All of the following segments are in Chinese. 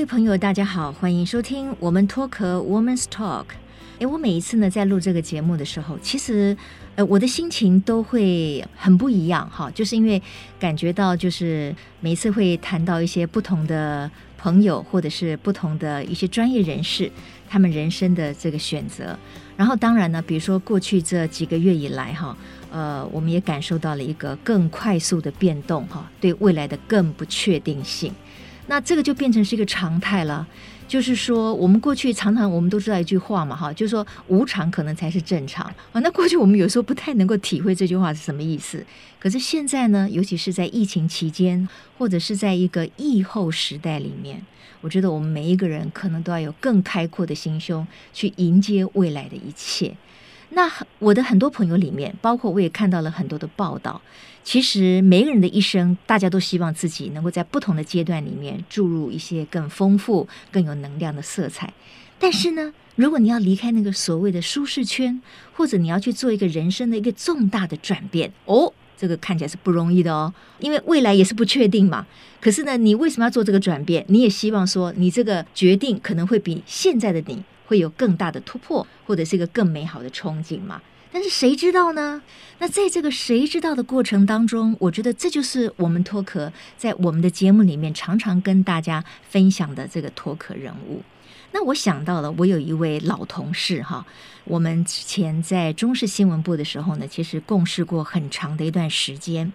各位朋友，大家好，欢迎收听我们脱壳 Woman's Talk。诶，我每一次呢在录这个节目的时候，其实呃我的心情都会很不一样哈，就是因为感觉到就是每一次会谈到一些不同的朋友，或者是不同的一些专业人士，他们人生的这个选择。然后当然呢，比如说过去这几个月以来哈，呃，我们也感受到了一个更快速的变动哈，对未来的更不确定性。那这个就变成是一个常态了。就是说，我们过去常常我们都知道一句话嘛，哈，就是说无常可能才是正常啊。那过去我们有时候不太能够体会这句话是什么意思。可是现在呢，尤其是在疫情期间，或者是在一个疫后时代里面，我觉得我们每一个人可能都要有更开阔的心胸去迎接未来的一切。那我的很多朋友里面，包括我也看到了很多的报道。其实每个人的一生，大家都希望自己能够在不同的阶段里面注入一些更丰富、更有能量的色彩。但是呢，如果你要离开那个所谓的舒适圈，或者你要去做一个人生的一个重大的转变，哦，这个看起来是不容易的哦，因为未来也是不确定嘛。可是呢，你为什么要做这个转变？你也希望说，你这个决定可能会比现在的你会有更大的突破，或者是一个更美好的憧憬嘛。但是谁知道呢？那在这个谁知道的过程当中，我觉得这就是我们脱壳在我们的节目里面常常跟大家分享的这个脱壳人物。那我想到了，我有一位老同事哈，我们之前在中视新闻部的时候呢，其实共事过很长的一段时间。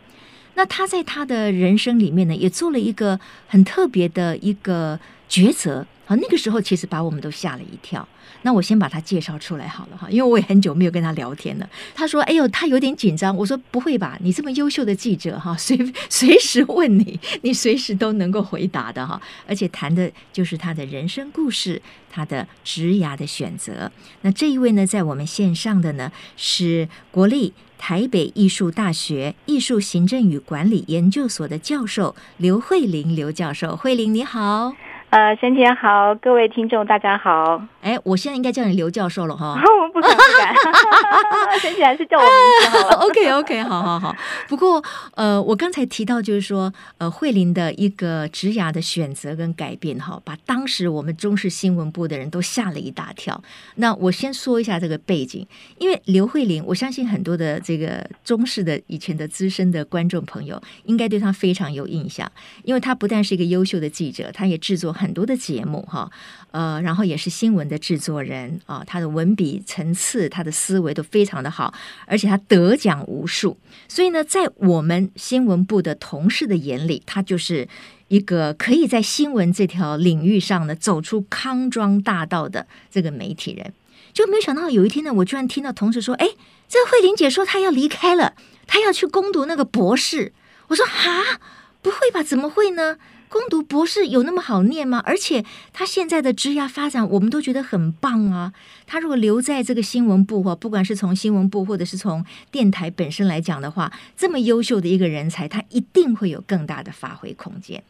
那他在他的人生里面呢，也做了一个很特别的一个抉择。啊，那个时候其实把我们都吓了一跳。那我先把他介绍出来好了哈，因为我也很久没有跟他聊天了。他说：“哎呦，他有点紧张。”我说：“不会吧，你这么优秀的记者哈，随随时问你，你随时都能够回答的哈。而且谈的就是他的人生故事，他的职涯的选择。那这一位呢，在我们线上的呢是国立台北艺术大学艺术行政与管理研究所的教授刘慧玲刘教授。慧玲你好。”呃，先前好，各位听众大家好。哎，我现在应该叫你刘教授了哈。我不敢不敢，先前还是叫我名字好了。OK OK，好好好。不过呃，我刚才提到就是说，呃，慧玲的一个职涯的选择跟改变哈，把当时我们中视新闻部的人都吓了一大跳。那我先说一下这个背景，因为刘慧玲，我相信很多的这个中视的以前的资深的观众朋友应该对她非常有印象，因为她不但是一个优秀的记者，她也制作很。很多的节目哈，呃，然后也是新闻的制作人啊，他的文笔层次，他的思维都非常的好，而且他得奖无数，所以呢，在我们新闻部的同事的眼里，他就是一个可以在新闻这条领域上呢走出康庄大道的这个媒体人。就没有想到有一天呢，我居然听到同事说：“哎，这慧玲姐说她要离开了，她要去攻读那个博士。”我说：“哈，不会吧？怎么会呢？”攻读博士有那么好念吗？而且他现在的职业发展，我们都觉得很棒啊。他如果留在这个新闻部或不管是从新闻部或者是从电台本身来讲的话，这么优秀的一个人才，他一定会有更大的发挥空间。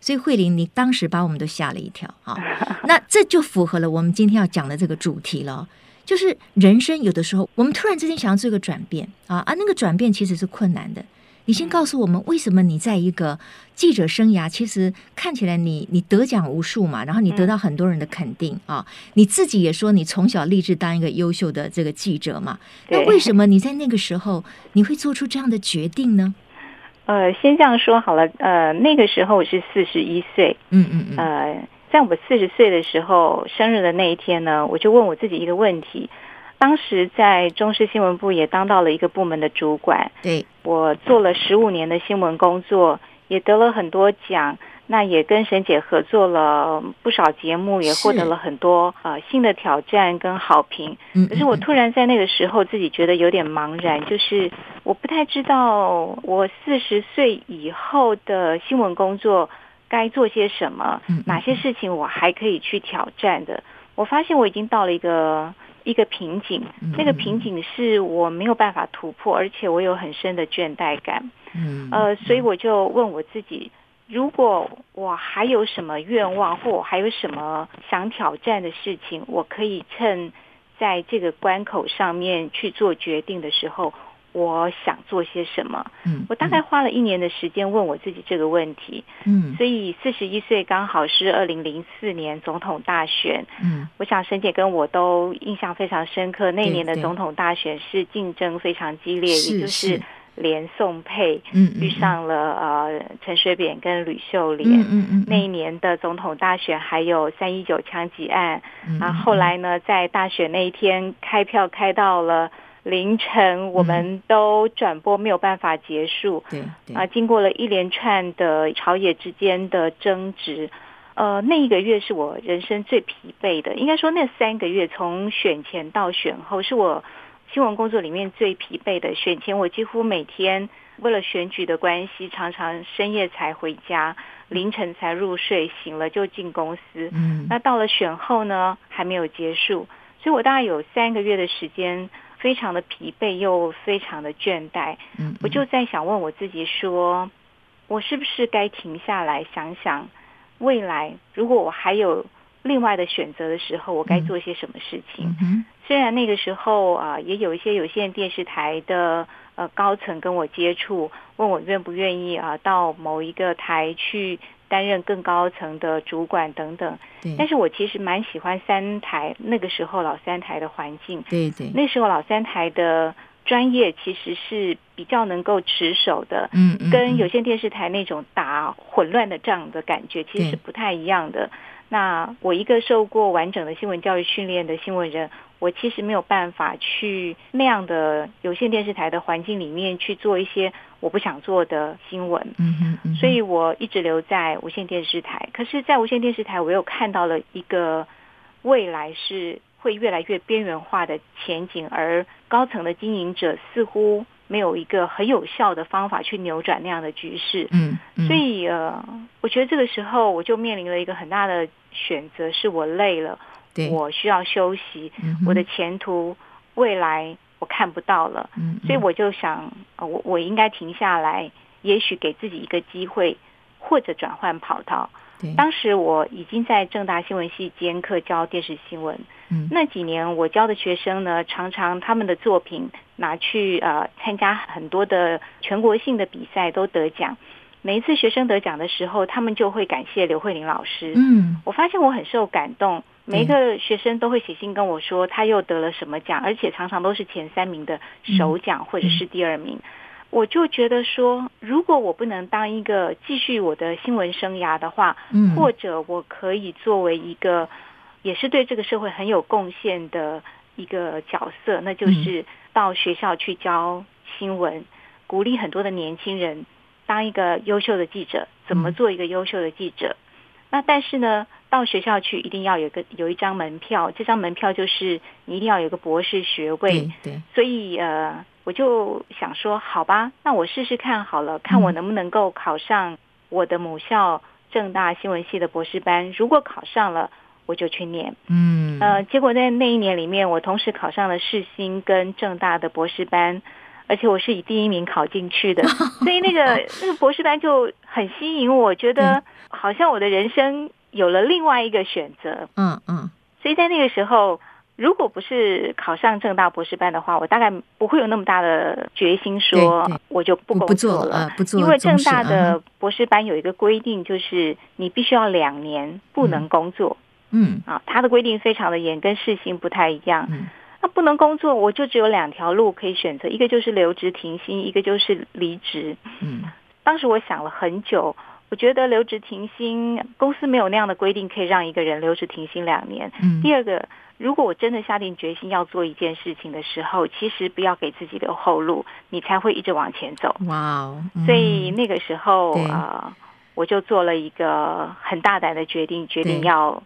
所以慧玲，你当时把我们都吓了一跳啊！那这就符合了我们今天要讲的这个主题了，就是人生有的时候，我们突然之间想要做一个转变啊，啊，那个转变其实是困难的。你先告诉我们，为什么你在一个记者生涯，其实看起来你你得奖无数嘛，然后你得到很多人的肯定啊，你自己也说你从小立志当一个优秀的这个记者嘛，那为什么你在那个时候你会做出这样的决定呢？呃，先这样说好了，呃，那个时候我是四十一岁，嗯嗯嗯，呃，在我四十岁的时候生日的那一天呢，我就问我自己一个问题。当时在中视新闻部也当到了一个部门的主管，对，我做了十五年的新闻工作，也得了很多奖，那也跟沈姐合作了不少节目，也获得了很多呃新的挑战跟好评。可是我突然在那个时候自己觉得有点茫然，就是我不太知道我四十岁以后的新闻工作该做些什么，哪些事情我还可以去挑战的。我发现我已经到了一个。一个瓶颈，那个瓶颈是我没有办法突破，而且我有很深的倦怠感。嗯，呃，所以我就问我自己，如果我还有什么愿望，或我还有什么想挑战的事情，我可以趁在这个关口上面去做决定的时候，我想做些什么？嗯，我大概花了一年的时间问我自己这个问题。嗯，所以四十一岁刚好是二零零四年总统大选。嗯，我想沈姐跟我都印象非常深刻，那一年的总统大选是竞争非常激烈，也就是连宋配遇上了呃陈水扁跟吕秀莲。嗯嗯嗯，那一年的总统大选还有三一九枪击案。啊，后来呢，在大选那一天开票开到了。凌晨，我们都转播没有办法结束。对，对啊，经过了一连串的朝野之间的争执，呃，那一个月是我人生最疲惫的。应该说，那三个月从选前到选后，是我新闻工作里面最疲惫的。选前，我几乎每天为了选举的关系，常常深夜才回家，凌晨才入睡，醒了就进公司。嗯，那到了选后呢，还没有结束，所以我大概有三个月的时间。非常的疲惫又非常的倦怠，嗯，我就在想问我自己说，我是不是该停下来想想，未来如果我还有另外的选择的时候，我该做些什么事情？嗯，虽然那个时候啊，也有一些有线电视台的呃高层跟我接触，问我愿不愿意啊到某一个台去。担任更高层的主管等等，但是我其实蛮喜欢三台那个时候老三台的环境，对对，那时候老三台的专业其实是比较能够持守的，嗯嗯，跟有线电视台那种打混乱的仗的感觉其实是不太一样的。那我一个受过完整的新闻教育训练的新闻人，我其实没有办法去那样的有线电视台的环境里面去做一些我不想做的新闻。嗯哼，嗯，所以我一直留在无线电视台。可是，在无线电视台，我又看到了一个未来是会越来越边缘化的前景，而高层的经营者似乎。没有一个很有效的方法去扭转那样的局势，嗯，嗯，所以呃，我觉得这个时候我就面临了一个很大的选择，是我累了，我需要休息，嗯，我的前途未来我看不到了，嗯，所以我就想，呃，我我应该停下来，也许给自己一个机会，或者转换跑道。当时我已经在正大新闻系兼课教电视新闻。嗯，那几年我教的学生呢，常常他们的作品拿去呃参加很多的全国性的比赛都得奖。每一次学生得奖的时候，他们就会感谢刘慧玲老师。嗯，我发现我很受感动。每一个学生都会写信跟我说，他又得了什么奖，而且常常都是前三名的首奖或者是第二名。我就觉得说，如果我不能当一个继续我的新闻生涯的话，嗯，或者我可以作为一个也是对这个社会很有贡献的一个角色，那就是到学校去教新闻，鼓励很多的年轻人当一个优秀的记者，怎么做一个优秀的记者。那但是呢，到学校去一定要有个有一张门票，这张门票就是你一定要有个博士学位。对，对，所以呃。我就想说，好吧，那我试试看好了，看我能不能够考上我的母校正大新闻系的博士班。如果考上了，我就去念。嗯，呃，结果在那一年里面，我同时考上了世新跟正大的博士班，而且我是以第一名考进去的，所以那个 那个博士班就很吸引我，觉得好像我的人生有了另外一个选择。嗯嗯，所以在那个时候。如果不是考上正大博士班的话，我大概不会有那么大的决心说我就不工作了。不做，因为正大的博士班有一个规定，就是你必须要两年不能工作。嗯，啊，他的规定非常的严，跟世新不太一样。嗯，那不能工作，我就只有两条路可以选择，一个就是留职停薪，一个就是离职。嗯，当时我想了很久，我觉得留职停薪，公司没有那样的规定可以让一个人留职停薪两年。嗯，第二个。如果我真的下定决心要做一件事情的时候，其实不要给自己留后路，你才会一直往前走。哇哦！所以那个时候啊、呃，我就做了一个很大胆的决定，决定要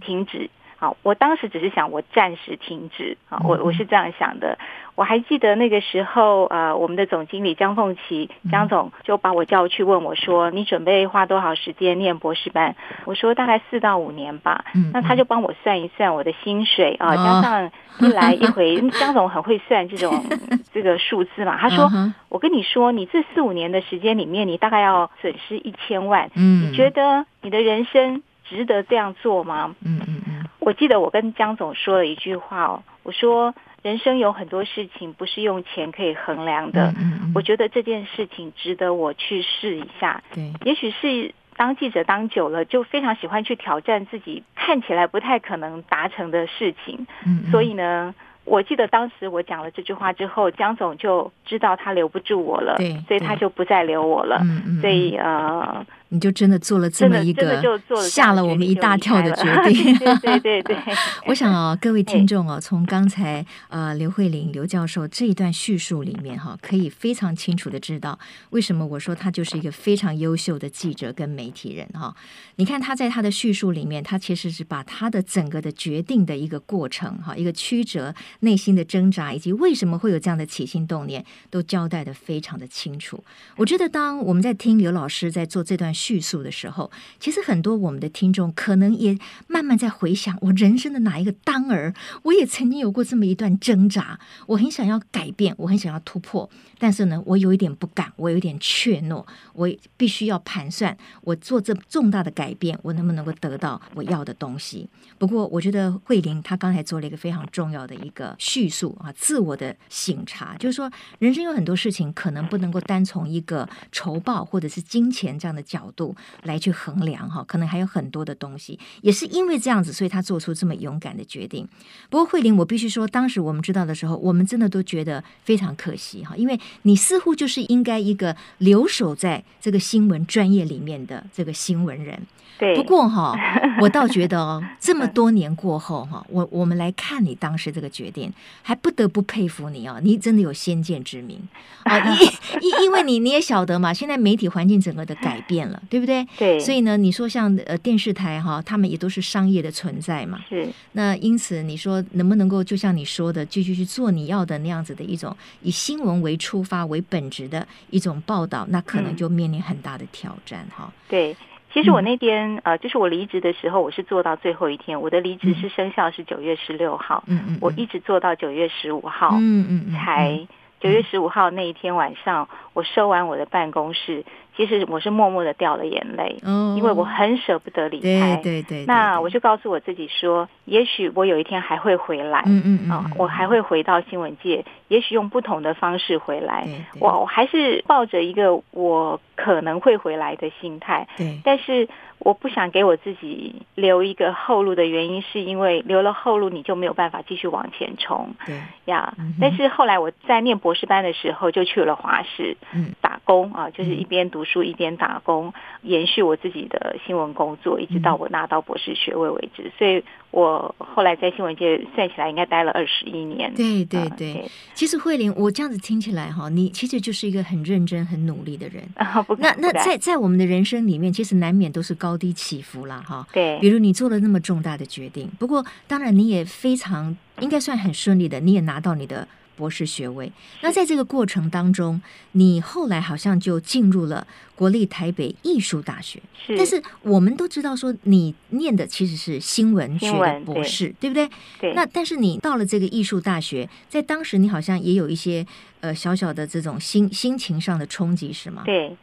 停止。好，我当时只是想，我暂时停止。啊，我我是这样想的。我还记得那个时候，呃，我们的总经理江凤琪江总就把我叫去问我说：“你准备花多少时间念博士班？”我说：“大概四到五年吧。”那他就帮我算一算我的薪水啊，加上一来一回，江总很会算这种 这个数字嘛。他说：“我跟你说，你这四五年的时间里面，你大概要损失一千万。你觉得你的人生值得这样做吗？”嗯嗯嗯。我记得我跟江总说了一句话哦，我说人生有很多事情不是用钱可以衡量的。嗯我觉得这件事情值得我去试一下。对，也许是当记者当久了，就非常喜欢去挑战自己看起来不太可能达成的事情。嗯，嗯，所以呢。我记得当时我讲了这句话之后，江总就知道他留不住我了，对，所以他就不再留我了。嗯嗯，所以呃。你就真的做了这么一个吓了我们一大跳的决 定，对对对。我想哦，各位听众哦，从刚才呃刘慧玲刘教授这一段叙述里面哈，可以非常清楚的知道为什么我说他就是一个非常优秀的记者跟媒体人哈。你看他在他的叙述里面，他其实是把他的整个的决定的一个过程哈，一个曲折、内心的挣扎，以及为什么会有这样的起心动念，都交代的非常的清楚。我觉得当我们在听刘老师在做这段。叙述的时候，其实很多我们的听众可能也慢慢在回想我人生的哪一个当儿，我也曾经有过这么一段挣扎，我很想要改变，我很想要突破，但是呢，我有一点不敢，我有一点怯懦，我必须要盘算，我做这重大的改变，我能不能够得到我要的东西？不过，我觉得慧玲她刚才做了一个非常重要的一个叙述啊，自我的省察，就是说，人生有很多事情可能不能够单从一个酬报或者是金钱这样的角度来去衡量哈，可能还有很多的东西，也是因为这样子，所以他做出这么勇敢的决定。不过慧玲，我必须说，当时我们知道的时候，我们真的都觉得非常可惜哈，因为你似乎就是应该一个留守在这个新闻专业里面的这个新闻人。对，不过哈，我倒觉得哦，这么多年过后哈，我我们来看你当时这个决定，还不得不佩服你哦！你真的有先见之明啊！因 因因为你你也晓得嘛，现在媒体环境整个的改变了，对不对？对。所以呢，你说像呃电视台哈，他们也都是商业的存在嘛。是。那因此你说能不能够就像你说的，继续去做你要的那样子的一种以新闻为出发为本质的一种报道，那可能就面临很大的挑战哈。对。其实我那天、嗯、呃，就是我离职的时候，我是做到最后一天。我的离职是生效是九月十六号，嗯嗯，我一直做到九月十五号，嗯嗯，嗯，才九月十五号那一天晚上，我收完我的办公室。其实我是默默的掉了眼泪，哦，因为我很舍不得离开。对对对，对。那我就告诉我自己说，也许我有一天还会回来，嗯嗯嗯，哦，我还会回到新闻界，也许用不同的方式回来。对对对，我我还是抱着一个我可能会回来的心态。对。但是我不想给我自己留一个后路的原因，是因为留了后路，你就没有办法继续往前冲。对呀。但是后来我在念博士班的时候，就去了华视，嗯，打工啊，就是一边读。书一边打工，延续我自己的新闻工作，一直到我拿到博士学位为止。所以我后来在新闻界算起来应该待了二十一年。对对对，对，其实慧玲，我这样子听起来哈，你其实就是一个很认真、很努力的人。啊、不那那在在我们的人生里面，其实难免都是高低起伏啦。哈。对，比如你做了那么重大的决定，不过当然你也非常应该算很顺利的，你也拿到你的。博士学位，那在这个过程当中，你后来好像就进入了国立台北艺术大学。是，但是我们都知道说，你念的其实是新闻学的博士，对，对不对？对。那但是你到了这个艺术大学，在当时你好像也有一些呃小小的这种心心情上的冲击，是吗？对，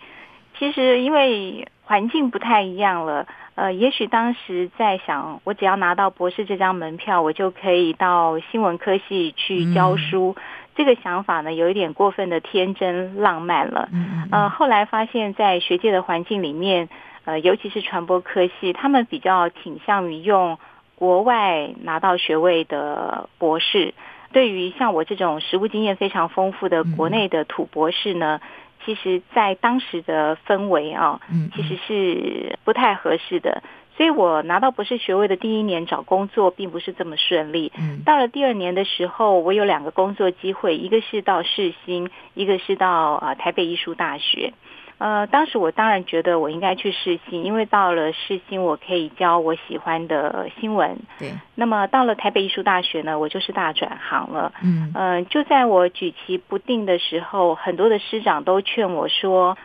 其实因为环境不太一样了。呃，也许当时在想，我只要拿到博士这张门票，我就可以到新闻科系去教书。嗯。这个想法呢，有一点过分的天真浪漫了。嗯。呃，后来发现，在学界的环境里面，呃，尤其是传播科系，他们比较倾向于用国外拿到学位的博士。对于像我这种实务经验非常丰富的国内的土博士呢。嗯其实，在当时的氛围啊，其实是不太合适的。所以我拿到博士学位的第一年找工作并不是这么顺利。到了第二年的时候，我有两个工作机会，一个是到世新，一个是到啊台北艺术大学。呃，当时我当然觉得我应该去世新，因为到了世新，我可以教我喜欢的新闻。对。那么到了台北艺术大学呢，我就是大转行了。嗯。呃，就在我举棋不定的时候，很多的师长都劝我说：“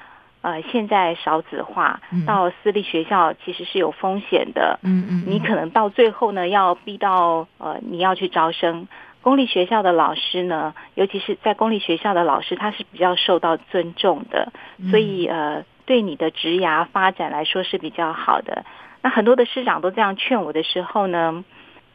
呃，现在少子化，到私立学校其实是有风险的。嗯嗯。你可能到最后呢，要逼到呃，你要去招生。”公立学校的老师呢，尤其是在公立学校的老师，他是比较受到尊重的，所以呃，对你的职涯发展来说是比较好的。那很多的师长都这样劝我的时候呢，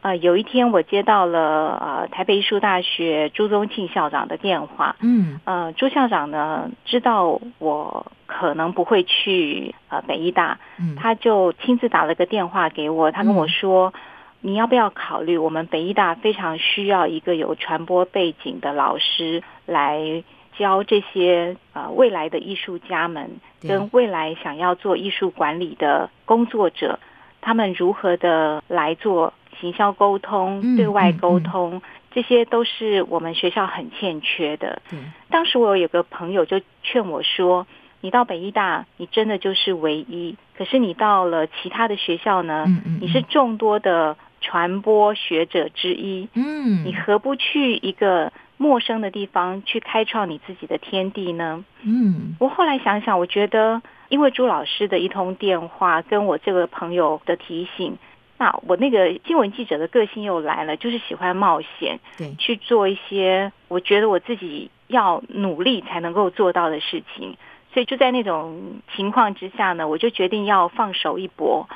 呃，有一天我接到了呃台北艺术大学朱宗庆校长的电话，嗯，呃，朱校长呢知道我可能不会去呃北医大，嗯，他就亲自打了个电话给我，他跟我说，嗯，你要不要考虑我们北医大非常需要一个有传播背景的老师来教这些呃未来的艺术家们跟未来想要做艺术管理的工作者，他们如何的来做。行销沟通、对外沟通，嗯嗯嗯，这些都是我们学校很欠缺的。嗯，当时我有个朋友就劝我说：“你到北医大，你真的就是唯一。可是你到了其他的学校呢，嗯嗯嗯，你是众多的传播学者之一。嗯，你何不去一个陌生的地方去开创你自己的天地呢？”嗯，我后来想想，我觉得因为朱老师的一通电话，跟我这个朋友的提醒。那我那个新闻记者的个性又来了，就是喜欢冒险，对，去做一些我觉得我自己要努力才能够做到的事情。所以就在那种情况之下呢，我就决定要放手一搏，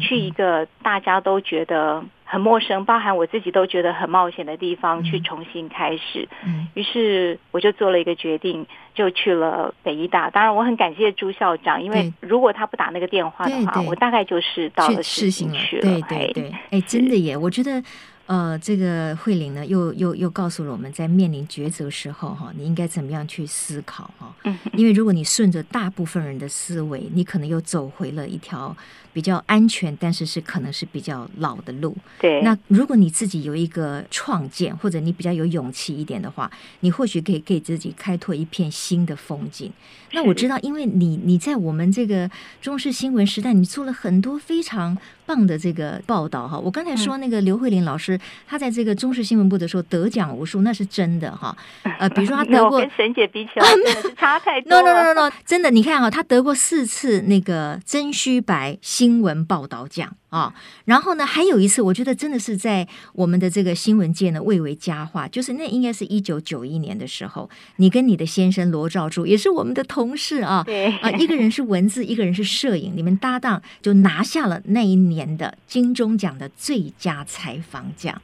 去一个大家都觉得很陌生，包含我自己都觉得很冒险的地方去重新开始。嗯，于是我就做了一个决定，就去了北医大。当然，我很感谢朱校长，因为如果他不打那个电话的话，我大概就是到了事情去了。对对对，哎，真的耶，我觉得。呃，这个慧玲呢，又又又告诉了我们在面临抉择时候，哈，你应该怎么样去思考，哈。因为如果你顺着大部分人的思维，你可能又走回了一条比较安全，但是是可能是比较老的路。对。那如果你自己有一个创建，或者你比较有勇气一点的话，你或许可以给自己开拓一片新的风景。那我知道，因为你你在我们这个中视新闻时代，你做了很多非常棒的这个报道哈。我刚才说那个刘慧玲老师。她在这个中视新闻部的时候得奖无数，那是真的哈。呃，比如说她得过，跟沈姐比起来 真的是差太多了。no no no no，真的，你看哈，她得过四次那个真虚白新闻报道奖。啊、哦，然后呢，还有一次，我觉得真的是在我们的这个新闻界呢，蔚为佳话，就是那应该是一九九一年的时候，你跟你的先生罗兆柱也是我们的同事啊，对啊，一个人是文字，一个人是摄影，你们搭档就拿下了那一年的金钟奖的最佳采访奖，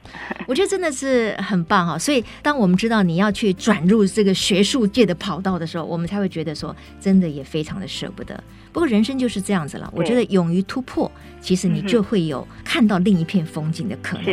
我觉得真的是很棒啊。所以，当我们知道你要去转入这个学术界的跑道的时候，我们才会觉得说，真的也非常的舍不得。不过人生就是这样子了，我觉得勇于突破，其实你就会有看到另一片风景的可能。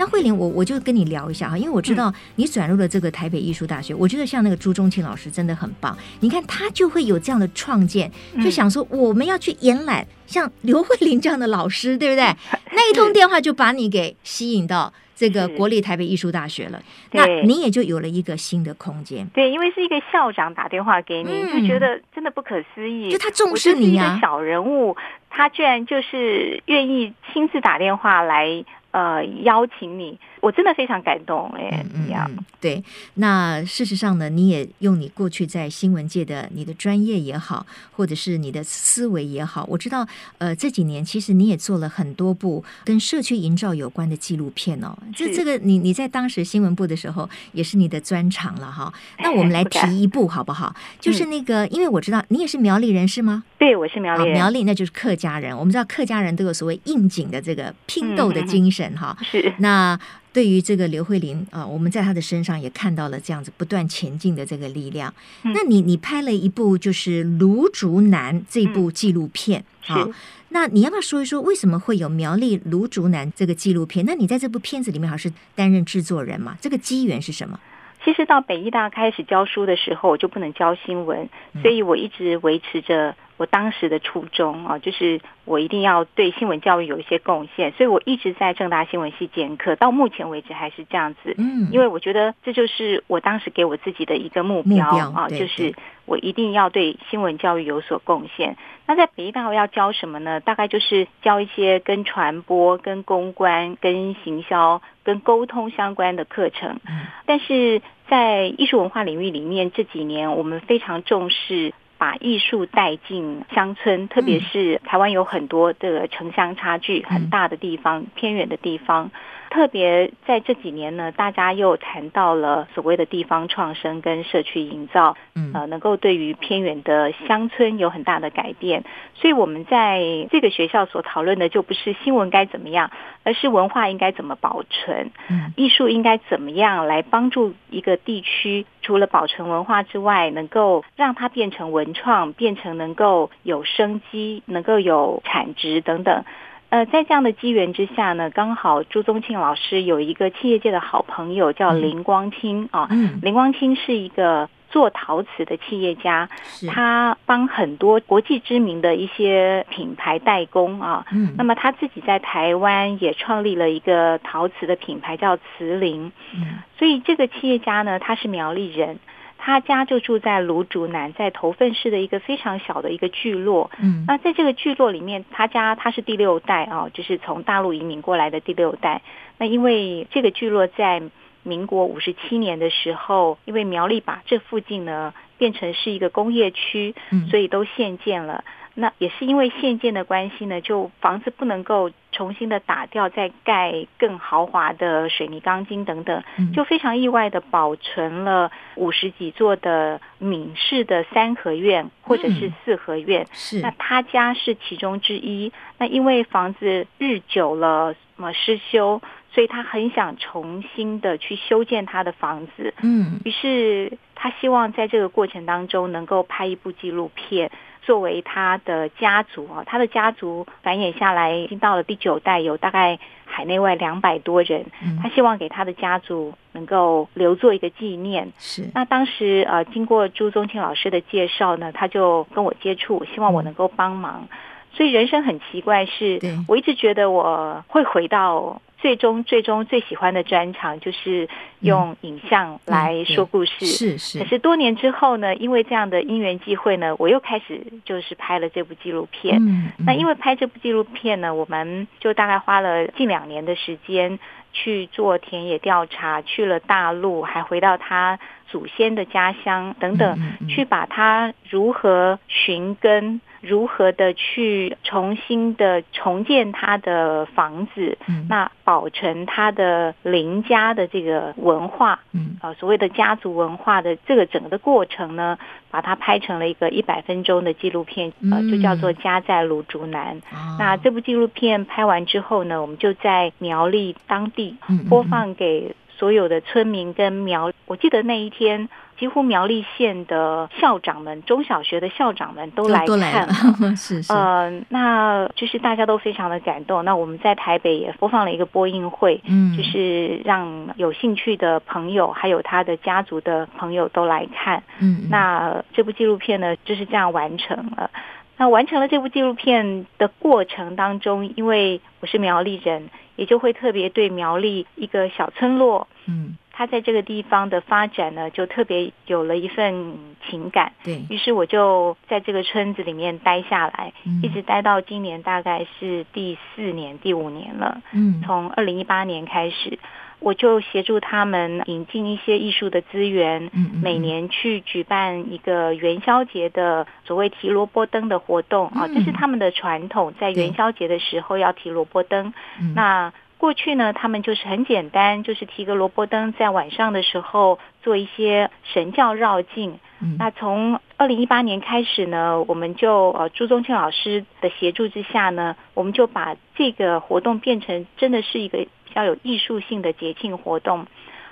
那慧玲，我我就跟你聊一下哈，因为我知道你转入了这个台北艺术大学，我觉得像那个朱宗庆老师真的很棒。你看他就会有这样的创建，就想说我们要去延揽像刘慧玲这样的老师，对不对？那一通电话就把你给吸引到。这个国立台北艺术大学了，那你也就有了一个新的空间。对，因为是一个校长打电话给你，嗯、就觉得真的不可思议。就他重视你、啊，一个小人物，他居然就是愿意亲自打电话来。呃，邀请你，我真的非常感动哎，嗯嗯，对。那事实上呢，你也用你过去在新闻界的你的专业也好，或者是你的思维也好，我知道，呃，这几年其实你也做了很多部跟社区营造有关的纪录片哦。这这个你你在当时新闻部的时候也是你的专长了哈。那我们来提一部好不好？就是那个，因为我知道你也是苗栗人是吗？对，我是苗栗人。苗栗那就是客家人。我们知道客家人都有所谓应景的这个拼斗的精神哈。是。那对于这个刘慧玲啊，我们在她的身上也看到了这样子不断前进的这个力量。那你你拍了一部就是《芦竹南》这部纪录片啊。那你要不要说一说为什么会有苗栗芦竹南这个纪录片？那你在这部片子里面好像是担任制作人嘛？这个机缘是什么？其实到北艺大开始教书的时候，我就不能教新闻，所以我一直维持着。我当时的初衷啊，就是我一定要对新闻教育有一些贡献，所以我一直在正大新闻系兼课，到目前为止还是这样子。嗯，因为我觉得这就是我当时给我自己的一个目标，啊，就是我一定要对新闻教育有所贡献。那在北艺大要教什么呢？大概就是教一些跟传播、跟公关、跟行销、跟沟通相关的课程。嗯，但是在艺术文化领域里面，这几年我们非常重视。把艺术带进乡村，特别是台湾有很多的城乡差距很大的地方、偏远的地方。特别在这几年呢，大家又谈到了所谓的地方创生跟社区营造，嗯，呃，能够对于偏远的乡村有很大的改变。所以我们在这个学校所讨论的就不是新闻该怎么样，而是文化应该怎么保存，嗯，艺术应该怎么样来帮助一个地区，除了保存文化之外，能够让它变成文创，变成能够有生机，能够有产值等等。呃，在这样的机缘之下呢，刚好朱宗庆老师有一个企业界的好朋友叫林光清啊，嗯，林光清是一个做陶瓷的企业家，他帮很多国际知名的一些品牌代工啊，嗯，那么他自己在台湾也创立了一个陶瓷的品牌叫瓷林，嗯，所以这个企业家呢，他是苗栗人。他家就住在卢竹南，在头份市的一个非常小的一个聚落。嗯，那在这个聚落里面，他家他是第六代啊，就是从大陆移民过来的第六代。那因为这个聚落在民国五十七年的时候，因为苗栗把这附近呢变成是一个工业区，所以都限建了。那也是因为限建的关系呢，就房子不能够重新的打掉，再盖更豪华的水泥钢筋等等，就非常意外的保存了五十几座的闽式的三合院或者是四合院。是，那他家是其中之一。那因为房子日久了，什么失修，所以他很想重新的去修建他的房子。嗯，于是他希望在这个过程当中能够拍一部纪录片。作为他的家族啊，他的家族繁衍下来已经到了第九代，有大概海内外两百多人。他希望给他的家族能够留作一个纪念。是。那当时呃，经过朱宗庆老师的介绍呢，他就跟我接触，希望我能够帮忙。所以人生很奇怪是，是我一直觉得我会回到。最终，最终最喜欢的专长就是用影像来说故事。是是。可是多年之后呢，因为这样的因缘际会呢，我又开始就是拍了这部纪录片。嗯。那因为拍这部纪录片呢，我们就大概花了近两年的时间去做田野调查，去了大陆，还回到他祖先的家乡等等，去把他如何寻根。如何的去重新的重建他的房子，嗯，那保存他的邻家的这个文化，嗯，啊，所谓的家族文化的这个整个的过程呢，把它拍成了一个一百分钟的纪录片，呃，就叫做《家在芦竹南》。嗯。那这部纪录片拍完之后呢，我们就在苗栗当地播放给所有的村民跟苗，我记得那一天。几乎苗栗县的校长们、中小学的校长们都来看，是是，呃，那就是大家都非常的感动。那我们在台北也播放了一个播映会，嗯，就是让有兴趣的朋友还有他的家族的朋友都来看，嗯，那这部纪录片呢就是这样完成了。那完成了这部纪录片的过程当中，因为我是苗栗人，也就会特别对苗栗一个小村落，嗯。他在这个地方的发展呢，就特别有了一份情感。对，于是我就在这个村子里面待下来，嗯，一直待到今年大概是第四年、第五年了。嗯，从二零一八年开始，我就协助他们引进一些艺术的资源，嗯，每年去举办一个元宵节的所谓提萝卜灯的活动啊，这是他们的传统，在元宵节的时候要提萝卜灯。那过去呢，他们就是很简单，就是提个萝卜灯，在晚上的时候做一些神教绕境。嗯。那从二零一八年开始呢，我们就呃朱宗庆老师的协助之下呢，我们就把这个活动变成真的是一个比较有艺术性的节庆活动。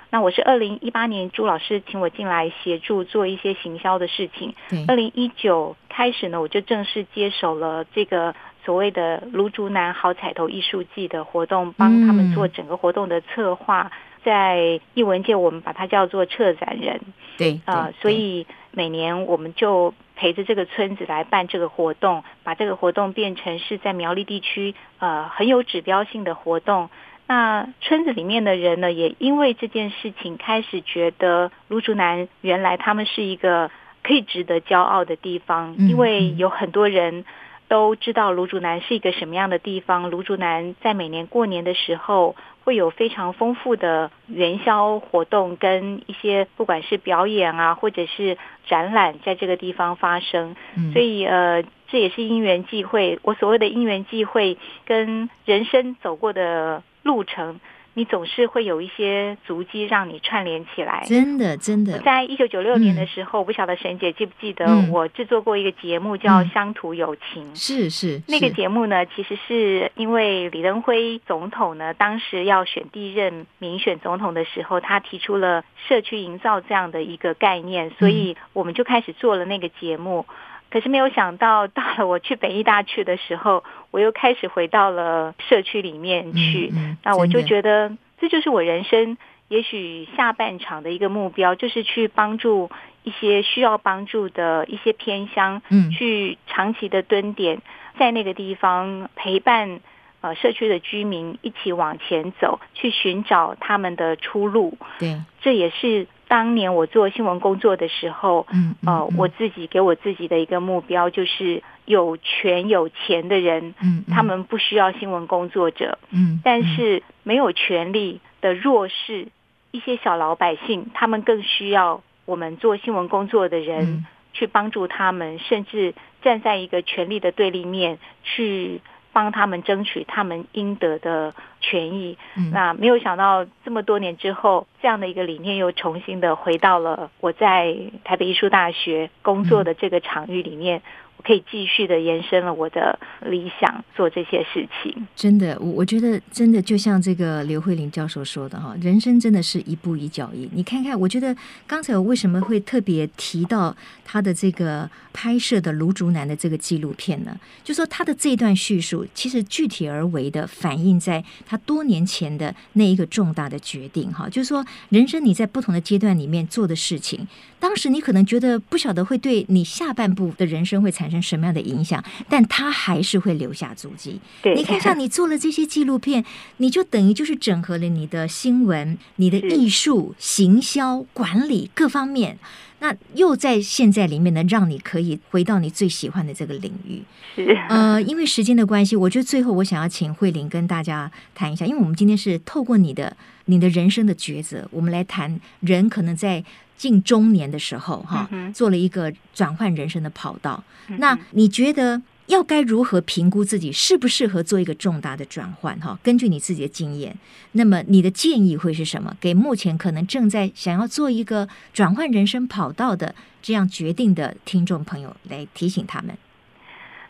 那我是二零一八年朱老师请我进来协助做一些行销的事情。二零一九开始呢，我就正式接手了这个。所谓的卢竹南好彩头艺术季的活动，帮他们做整个活动的策划，在艺文界我们把它叫做策展人。对啊、呃，所以每年我们就陪着这个村子来办这个活动，把这个活动变成是在苗栗地区呃很有指标性的活动。那村子里面的人呢，也因为这件事情开始觉得卢竹南原来他们是一个可以值得骄傲的地方，因为有很多人。都知道卢竹南是一个什么样的地方。卢竹南在每年过年的时候，会有非常丰富的元宵活动，跟一些不管是表演啊，或者是展览，在这个地方发生。嗯。所以呃，这也是因缘际会。我所谓的因缘际会，跟人生走过的路程。你总是会有一些足迹让你串联起来。真的，真的。在一九九六年的时候，嗯、我不晓得沈姐记不记得，我制作过一个节目叫《乡土友情》。嗯、是是。那个节目呢，其实是因为李登辉总统呢，当时要选第一任民选总统的时候，他提出了社区营造这样的一个概念，所以我们就开始做了那个节目。可是没有想到，到了我去北医大去的时候，我又开始回到了社区里面去。嗯嗯、那我就觉得，这就是我人生也许下半场的一个目标，就是去帮助一些需要帮助的一些偏乡，嗯，去长期的蹲点，在那个地方陪伴呃社区的居民一起往前走，去寻找他们的出路。对，这也是。当年我做新闻工作的时候，嗯，嗯，呃，我自己给我自己的一个目标就是有权有钱的人，嗯，嗯，他们不需要新闻工作者，嗯，嗯，但是没有权利的弱势一些小老百姓，他们更需要我们做新闻工作的人去帮助他们，嗯，甚至站在一个权力的对立面去。帮他们争取他们应得的权益。嗯，那没有想到这么多年之后，这样的一个理念又重新的回到了我在台北艺术大学工作的这个场域里面。可以继续的延伸了我的理想，做这些事情。真的，我我觉得真的就像这个刘慧玲教授说的哈，人生真的是一步一脚印。你看看，我觉得刚才我为什么会特别提到他的这个拍摄的卢竹南的这个纪录片呢？就说他的这段叙述，其实具体而为的反映在他多年前的那一个重大的决定哈，就是说人生你在不同的阶段里面做的事情，当时你可能觉得不晓得会对你下半部的人生会产生。什么样的影响？但它还是会留下足迹。对，你看，像你做了这些纪录片，你就等于就是整合了你的新闻、你的艺术、行销、管理各方面。那又在现在里面呢，让你可以回到你最喜欢的这个领域。是，呃，因为时间的关系，我觉得最后我想要请慧玲跟大家谈一下，因为我们今天是透过你的你的人生的抉择，我们来谈人可能在。近中年的时候，哈，做了一个转换人生的跑道。嗯、那你觉得要该如何评估自己适不适合做一个重大的转换？哈，根据你自己的经验，那么你的建议会是什么？给目前可能正在想要做一个转换人生跑道的这样决定的听众朋友来提醒他们。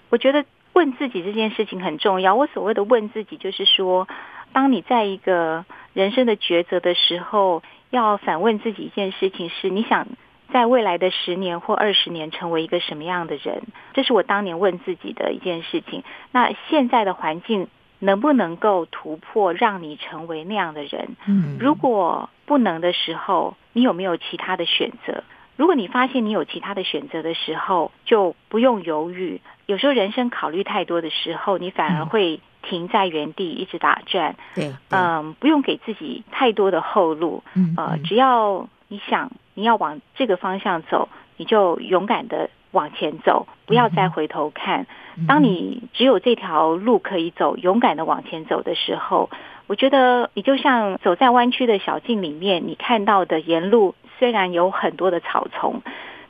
我觉得问自己这件事情很重要。我所谓的问自己，就是说，当你在一个人生的抉择的时候。要反问自己一件事情是：你想在未来的十年或二十年成为一个什么样的人？这是我当年问自己的一件事情。那现在的环境能不能够突破，让你成为那样的人？嗯，如果不能的时候，你有没有其他的选择？如果你发现你有其他的选择的时候，就不用犹豫。有时候人生考虑太多的时候，你反而会。停在原地一直打转，对，嗯，不用给自己太多的后路，嗯，呃，只要你想你要往这个方向走，你就勇敢的往前走，不要再回头看。当你只有这条路可以走，勇敢的往前走的时候，我觉得你就像走在弯曲的小径里面，你看到的沿路虽然有很多的草丛。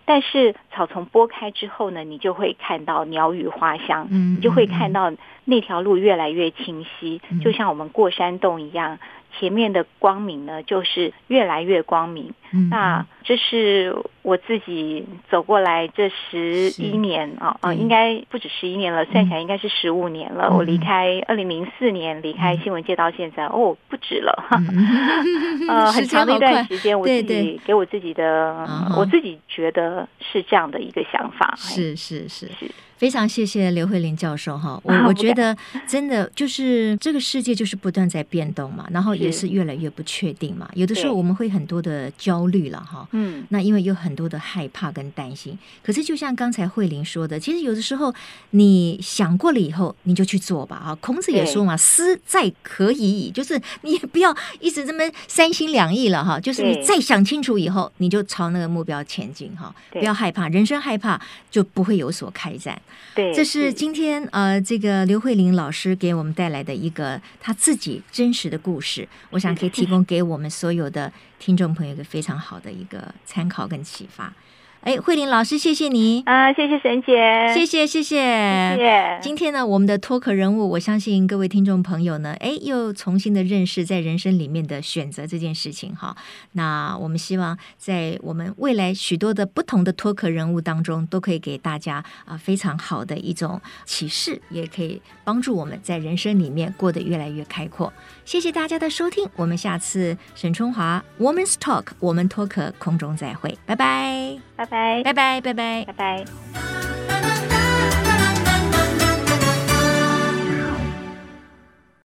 但是草丛拨开之后呢，你就会看到鸟语花香，嗯，你就会看到那条路越来越清晰，嗯，就像我们过山洞一样。前面的光明呢，就是越来越光明。嗯，那这是我自己走过来这十一年啊啊，应该不止十一年了，算起来应该是十五年了。嗯，我离开二零零四年离开新闻界到现在，嗯，哦，不止了。很长的一段时间，我自己给我自己的，我自己觉得是这样的一个想法。是是是。是。非常谢谢刘慧玲教授哈，我我觉得 真的就是这个世界就是不断在变动嘛，然后也是越来越不确定嘛，有的时候我们会很多的焦虑了哈，嗯，那因为有很多的害怕跟担心，可是就像刚才慧玲说的，其实有的时候你想过了以后你就去做吧哈，孔子也说嘛，思在可以矣，就是你也不要一直这么三心两意了哈，就是你再想清楚以后你就朝那个目标前进哈，不要害怕，人生害怕就不会有所开展。对，这是今天呃，这个刘慧玲老师给我们带来的一个她自己真实的故事，我想可以提供给我们所有的听众朋友一个非常好的一个参考跟启发。哎，慧玲老师，谢谢你啊，谢谢沈姐，谢谢谢谢谢谢。今天呢，我们的脱壳人物，我相信各位听众朋友呢，哎，又重新的认识在人生里面的选择这件事情哈。那我们希望在我们未来许多的不同的脱壳人物当中，都可以给大家啊非常好的一种启示，也可以帮助我们在人生里面过得越来越开阔。谢谢大家的收听，我们下次沈春华 Woman's Talk 我们脱壳空中再会，拜拜，拜拜，拜拜，拜拜，拜拜。